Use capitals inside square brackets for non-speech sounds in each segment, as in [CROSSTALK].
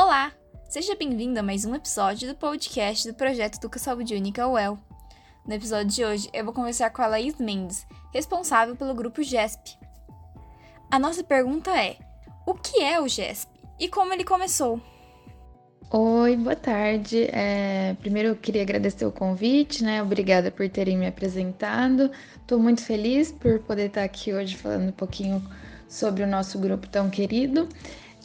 Olá! Seja bem-vindo a mais um episódio do podcast do projeto Educa Saúde Única UEL. No episódio de hoje, eu vou conversar com a Laís Mendes, responsável pelo grupo GESP. A nossa pergunta é: o que é o GESP e como ele começou? Oi, boa tarde. É, primeiro eu queria agradecer o convite, né? Obrigada por terem me apresentado. Estou muito feliz por poder estar aqui hoje falando um pouquinho sobre o nosso grupo tão querido.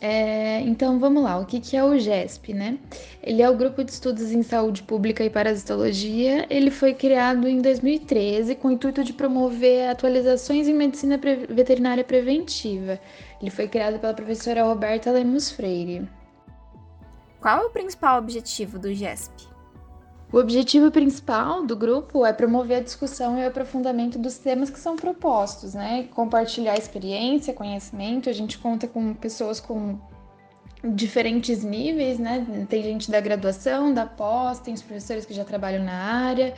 É, então vamos lá, o que, que é o GESP, né? Ele é o Grupo de Estudos em Saúde Pública e Parasitologia. Ele foi criado em 2013 com o intuito de promover atualizações em medicina pre veterinária preventiva. Ele foi criado pela professora Roberta Lemos Freire. Qual é o principal objetivo do GESP? O objetivo principal do grupo é promover a discussão e o aprofundamento dos temas que são propostos, né? Compartilhar experiência, conhecimento. A gente conta com pessoas com diferentes níveis, né? Tem gente da graduação, da pós, tem os professores que já trabalham na área.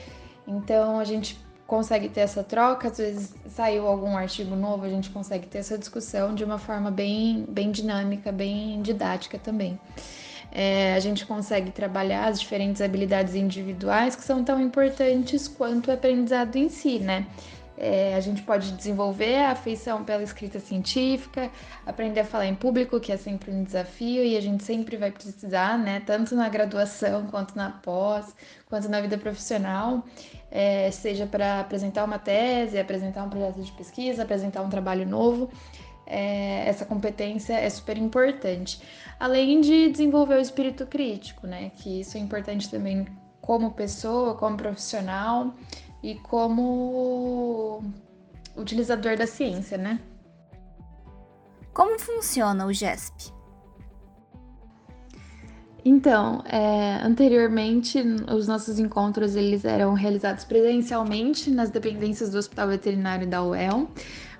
Então a gente consegue ter essa troca. Às vezes saiu algum artigo novo, a gente consegue ter essa discussão de uma forma bem, bem dinâmica, bem didática também é, a gente consegue trabalhar as diferentes habilidades individuais que são tão importantes quanto o aprendizado em si, né? É, a gente pode desenvolver a afeição pela escrita científica, aprender a falar em público, que é sempre um desafio, e a gente sempre vai precisar, né? Tanto na graduação, quanto na pós, quanto na vida profissional, é, seja para apresentar uma tese, apresentar um projeto de pesquisa, apresentar um trabalho novo é, essa competência é super importante. Além de desenvolver o espírito crítico, né? Que isso é importante também como pessoa, como profissional e como utilizador da ciência, né? Como funciona o GESP? Então, é, anteriormente, os nossos encontros eles eram realizados presencialmente nas dependências do Hospital Veterinário da UEL,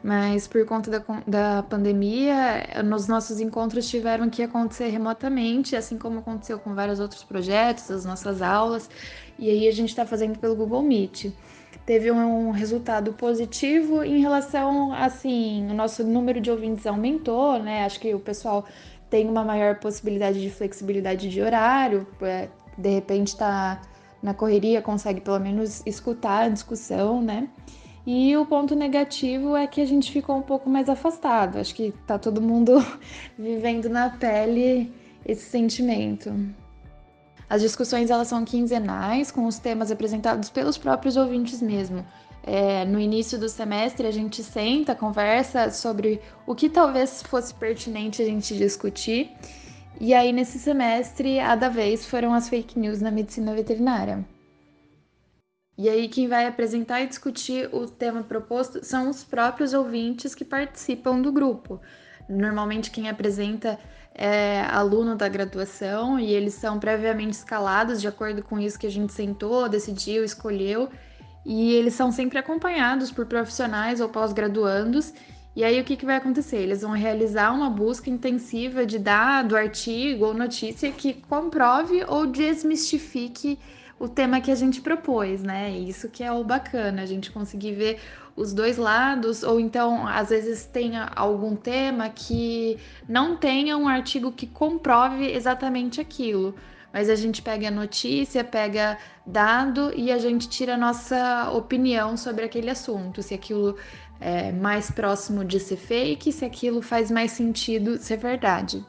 mas por conta da, da pandemia, nos nossos encontros tiveram que acontecer remotamente, assim como aconteceu com vários outros projetos, as nossas aulas, e aí a gente está fazendo pelo Google Meet. Teve um resultado positivo em relação, assim, o nosso número de ouvintes aumentou, né? Acho que o pessoal tem uma maior possibilidade de flexibilidade de horário, é, de repente está na correria, consegue pelo menos escutar a discussão, né? E o ponto negativo é que a gente ficou um pouco mais afastado. Acho que tá todo mundo [LAUGHS] vivendo na pele esse sentimento. As discussões elas são quinzenais, com os temas apresentados pelos próprios ouvintes mesmo. É, no início do semestre a gente senta, conversa sobre o que talvez fosse pertinente a gente discutir. E aí nesse semestre, a da vez foram as fake news na medicina veterinária. E aí, quem vai apresentar e discutir o tema proposto são os próprios ouvintes que participam do grupo. Normalmente, quem apresenta é aluno da graduação e eles são previamente escalados de acordo com isso que a gente sentou, decidiu, escolheu. E eles são sempre acompanhados por profissionais ou pós-graduandos. E aí, o que, que vai acontecer? Eles vão realizar uma busca intensiva de dado, artigo ou notícia que comprove ou desmistifique o tema que a gente propôs, né? Isso que é o bacana, a gente conseguir ver os dois lados, ou então às vezes tenha algum tema que não tenha um artigo que comprove exatamente aquilo. Mas a gente pega notícia, pega dado e a gente tira a nossa opinião sobre aquele assunto. Se aquilo é mais próximo de ser fake, se aquilo faz mais sentido ser verdade.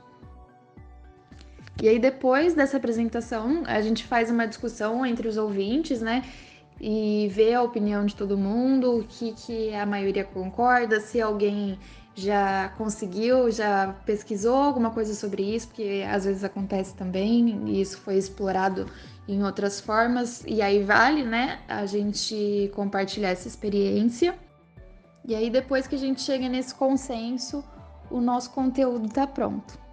E aí, depois dessa apresentação, a gente faz uma discussão entre os ouvintes, né? E vê a opinião de todo mundo, o que, que a maioria concorda, se alguém já conseguiu, já pesquisou alguma coisa sobre isso, porque às vezes acontece também, e isso foi explorado em outras formas, e aí vale, né, a gente compartilhar essa experiência. E aí, depois que a gente chega nesse consenso, o nosso conteúdo está pronto.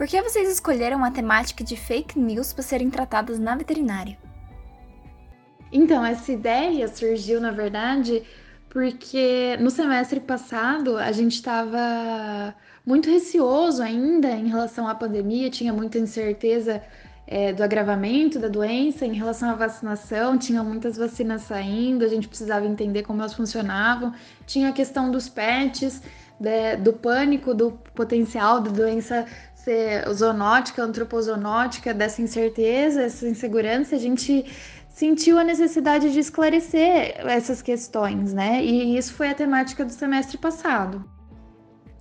Por que vocês escolheram a temática de fake news para serem tratadas na veterinária? Então, essa ideia surgiu, na verdade, porque no semestre passado a gente estava muito receoso ainda em relação à pandemia, tinha muita incerteza é, do agravamento da doença em relação à vacinação, tinha muitas vacinas saindo, a gente precisava entender como elas funcionavam, tinha a questão dos pets, de, do pânico, do potencial da doença ser zoonótica, antropozoonótica, dessa incerteza, essa insegurança, a gente sentiu a necessidade de esclarecer essas questões, né? E isso foi a temática do semestre passado.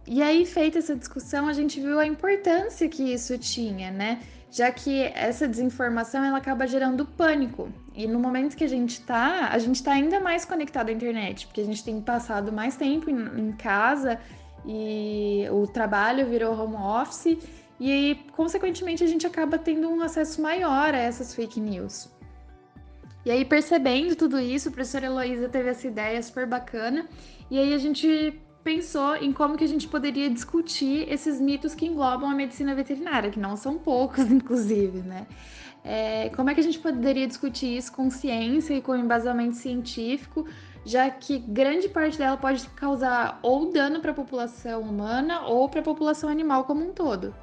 E aí, feita essa discussão, a gente viu a importância que isso tinha, né? Já que essa desinformação ela acaba gerando pânico. E no momento que a gente tá, a gente tá ainda mais conectado à internet, porque a gente tem passado mais tempo em, em casa e o trabalho virou home office e aí, consequentemente, a gente acaba tendo um acesso maior a essas fake news. E aí, percebendo tudo isso, a professora Heloísa teve essa ideia super bacana. E aí a gente pensou em como que a gente poderia discutir esses mitos que englobam a medicina veterinária, que não são poucos, [LAUGHS] inclusive, né? É, como é que a gente poderia discutir isso com ciência e com embasamento científico, já que grande parte dela pode causar ou dano para a população humana ou para a população animal como um todo.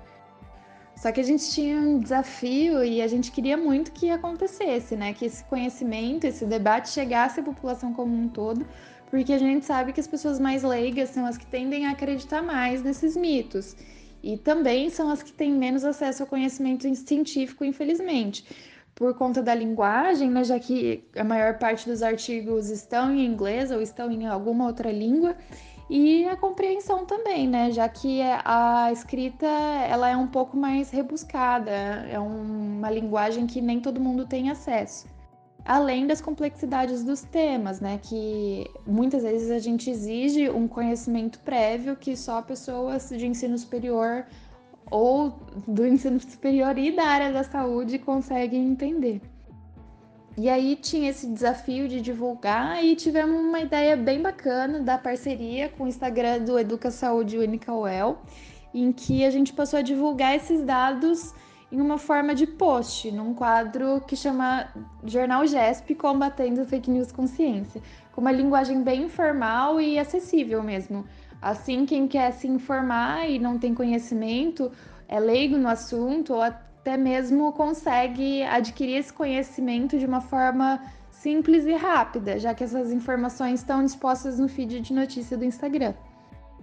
Só que a gente tinha um desafio e a gente queria muito que acontecesse, né? Que esse conhecimento, esse debate chegasse à população como um todo, porque a gente sabe que as pessoas mais leigas são as que tendem a acreditar mais nesses mitos. E também são as que têm menos acesso ao conhecimento científico, infelizmente. Por conta da linguagem, né, já que a maior parte dos artigos estão em inglês ou estão em alguma outra língua, e a compreensão também, né? Já que a escrita ela é um pouco mais rebuscada, é uma linguagem que nem todo mundo tem acesso. Além das complexidades dos temas, né? Que muitas vezes a gente exige um conhecimento prévio que só pessoas de ensino superior ou do [LAUGHS] ensino superior e da área da saúde conseguem entender. E aí tinha esse desafio de divulgar e tivemos uma ideia bem bacana da parceria com o Instagram do Educa Saúde Unicawell, em que a gente passou a divulgar esses dados em uma forma de post, num quadro que chama Jornal GESP Combatendo Fake News com Ciência, com uma linguagem bem informal e acessível mesmo. Assim, quem quer se informar e não tem conhecimento, é leigo no assunto ou até mesmo consegue adquirir esse conhecimento de uma forma simples e rápida, já que essas informações estão dispostas no feed de notícia do Instagram.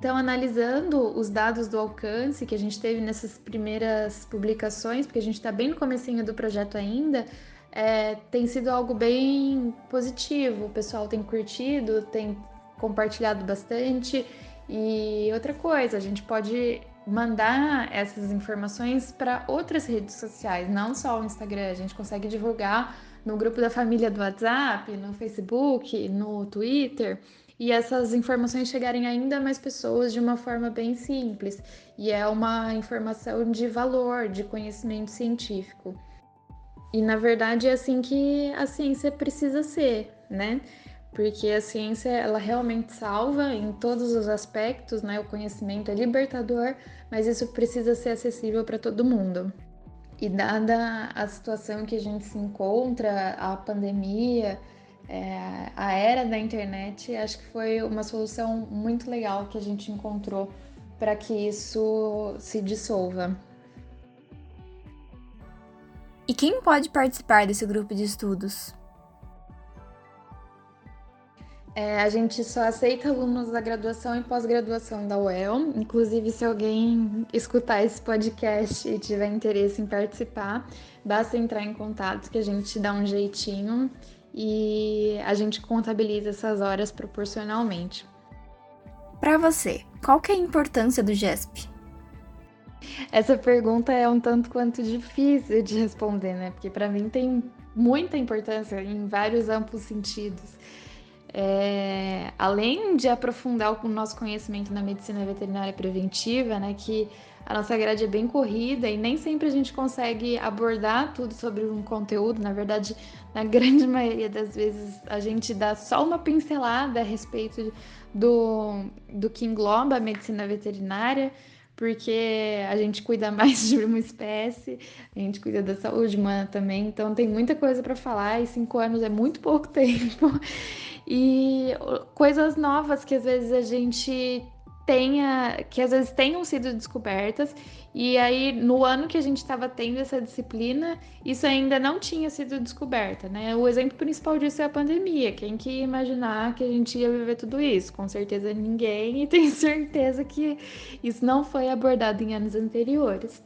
Então, analisando os dados do alcance que a gente teve nessas primeiras publicações, porque a gente está bem no comecinho do projeto ainda, é, tem sido algo bem positivo. O pessoal tem curtido, tem compartilhado bastante. E outra coisa, a gente pode mandar essas informações para outras redes sociais, não só o Instagram. A gente consegue divulgar no grupo da família do WhatsApp, no Facebook, no Twitter, e essas informações chegarem ainda mais pessoas de uma forma bem simples. E é uma informação de valor, de conhecimento científico. E na verdade é assim que a ciência precisa ser, né? porque a ciência ela realmente salva em todos os aspectos, né? O conhecimento é libertador, mas isso precisa ser acessível para todo mundo. E dada a situação que a gente se encontra, a pandemia, é, a era da internet, acho que foi uma solução muito legal que a gente encontrou para que isso se dissolva. E quem pode participar desse grupo de estudos? É, a gente só aceita alunos da graduação e pós-graduação da UEL. Inclusive, se alguém escutar esse podcast e tiver interesse em participar, basta entrar em contato que a gente dá um jeitinho e a gente contabiliza essas horas proporcionalmente. Para você, qual que é a importância do GESP? Essa pergunta é um tanto quanto difícil de responder, né? Porque para mim tem muita importância em vários amplos sentidos. É, além de aprofundar o nosso conhecimento na medicina veterinária preventiva, né, que a nossa grade é bem corrida e nem sempre a gente consegue abordar tudo sobre um conteúdo. Na verdade, na [LAUGHS] grande maioria das vezes, a gente dá só uma pincelada a respeito do, do que engloba a medicina veterinária porque a gente cuida [LAUGHS] mais de uma espécie, a gente cuida da saúde humana também, então tem muita coisa para falar e cinco anos é muito pouco [LAUGHS] tempo. E coisas novas que às vezes a gente tenha, que às vezes tenham sido descobertas, e aí no ano que a gente estava tendo essa disciplina, isso ainda não tinha sido descoberta, né? O exemplo principal disso é a pandemia. Quem que ia imaginar que a gente ia viver tudo isso? Com certeza ninguém, [LAUGHS] e tenho certeza que isso não foi abordado em anos anteriores.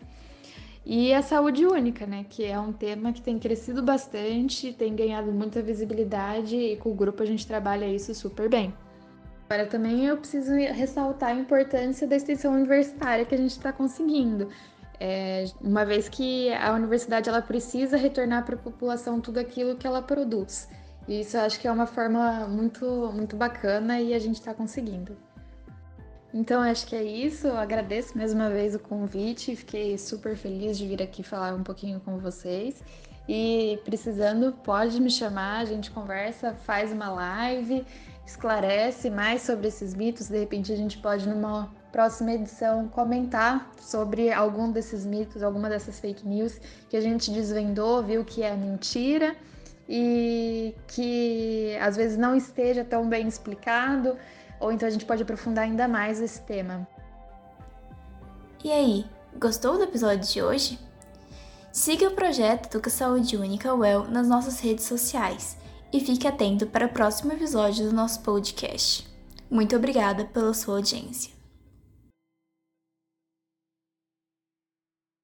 E a saúde única, né? Que é um tema que tem crescido bastante, tem ganhado muita visibilidade e com o grupo a gente trabalha isso super bem. Agora também eu preciso ressaltar a importância da extensão universitária que a gente está conseguindo. É, uma vez que a universidade ela precisa retornar para a população tudo aquilo que ela produz. E isso eu acho que é uma forma muito, muito bacana e a gente está conseguindo. Então acho que é isso. Eu agradeço mais uma vez o convite. Fiquei super feliz de vir aqui falar um pouquinho com vocês. E precisando, pode me chamar, a gente conversa, faz uma live, esclarece mais sobre esses mitos. De repente a gente pode, numa próxima edição, comentar sobre algum desses mitos, alguma dessas fake news que a gente desvendou, viu que é mentira e que às vezes não esteja tão bem explicado ou então a gente pode aprofundar ainda mais esse tema. E aí, gostou do episódio de hoje? Siga o projeto Educa Saúde Única Well nas nossas redes sociais e fique atento para o próximo episódio do nosso podcast. Muito obrigada pela sua audiência.